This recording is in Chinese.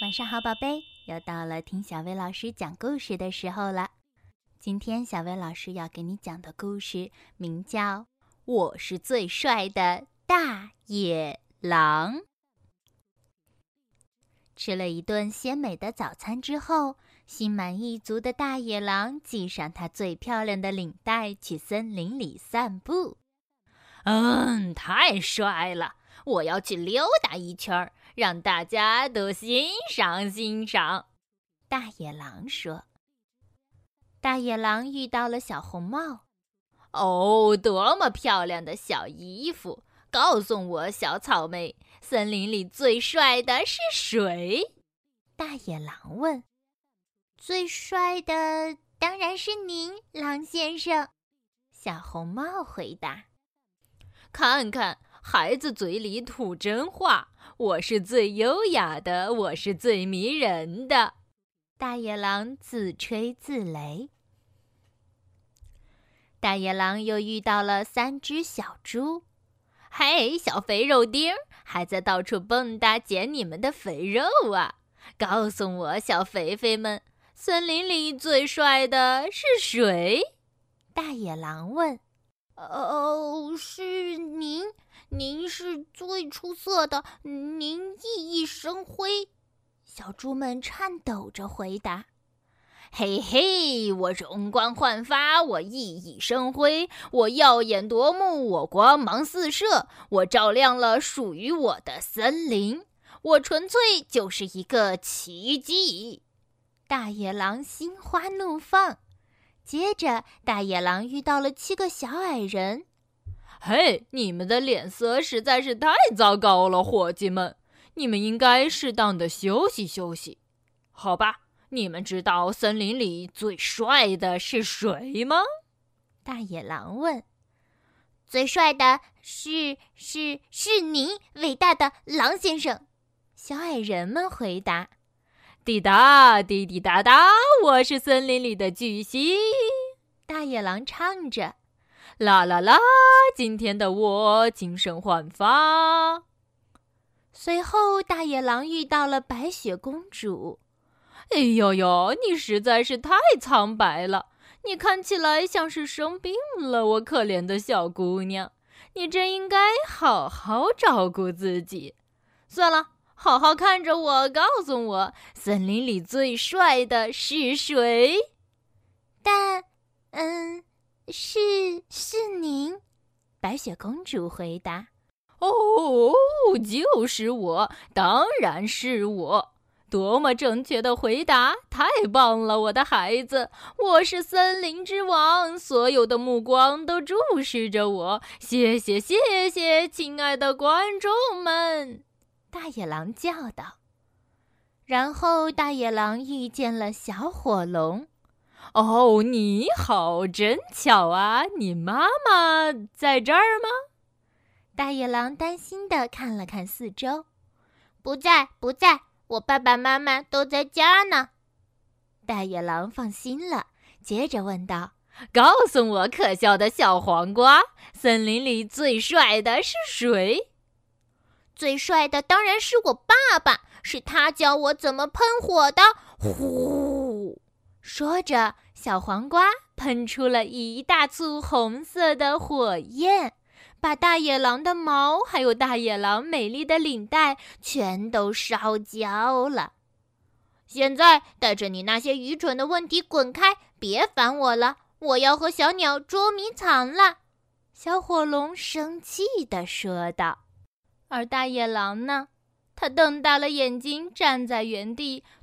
晚上好，宝贝，又到了听小薇老师讲故事的时候了。今天小薇老师要给你讲的故事名叫《我是最帅的大野狼》。吃了一顿鲜美的早餐之后，心满意足的大野狼系上他最漂亮的领带，去森林里散步。嗯，太帅了！我要去溜达一圈。让大家都欣赏欣赏，大野狼说。大野狼遇到了小红帽，哦，多么漂亮的小衣服！告诉我，小草莓，森林里最帅的是谁？大野狼问。最帅的当然是您，狼先生。小红帽回答。看看。孩子嘴里吐真话，我是最优雅的，我是最迷人的。大野狼自吹自擂。大野狼又遇到了三只小猪。嘿，小肥肉丁，还在到处蹦跶捡你们的肥肉啊！告诉我，小肥肥们，森林里最帅的是谁？大野狼问。哦，是您。您是最出色的，您熠熠生辉。小猪们颤抖着回答：“嘿嘿，我容光焕发，我熠熠生辉，我耀眼夺目，我光芒四射，我照亮了属于我的森林，我纯粹就是一个奇迹。”大野狼心花怒放。接着，大野狼遇到了七个小矮人。嘿，你们的脸色实在是太糟糕了，伙计们，你们应该适当的休息休息，好吧？你们知道森林里最帅的是谁吗？大野狼问。最帅的是是是你，伟大的狼先生。小矮人们回答。滴答滴滴答答，我是森林里的巨星。大野狼唱着。啦啦啦！今天的我精神焕发。随后，大野狼遇到了白雪公主。哎呦呦，你实在是太苍白了，你看起来像是生病了。我可怜的小姑娘，你真应该好好照顾自己。算了，好好看着我，告诉我，森林里最帅的是谁？但，嗯。是白雪公主回答。哦，就是我，当然是我。多么正确的回答！太棒了，我的孩子，我是森林之王，所有的目光都注视着我。谢谢，谢谢，亲爱的观众们！大野狼叫道。然后，大野狼遇见了小火龙。哦，你好，真巧啊！你妈妈在这儿吗？大野狼担心的看了看四周，不在，不在，我爸爸妈妈都在家呢。大野狼放心了，接着问道：“告诉我，可笑的小黄瓜，森林里最帅的是谁？”最帅的当然是我爸爸，是他教我怎么喷火的。呼！说着，小黄瓜喷出了一大簇红色的火焰，把大野狼的毛还有大野狼美丽的领带全都烧焦了。现在带着你那些愚蠢的问题滚开，别烦我了！我要和小鸟捉迷藏了。小火龙生气地说道。而大野狼呢？他瞪大了眼睛，站在原地。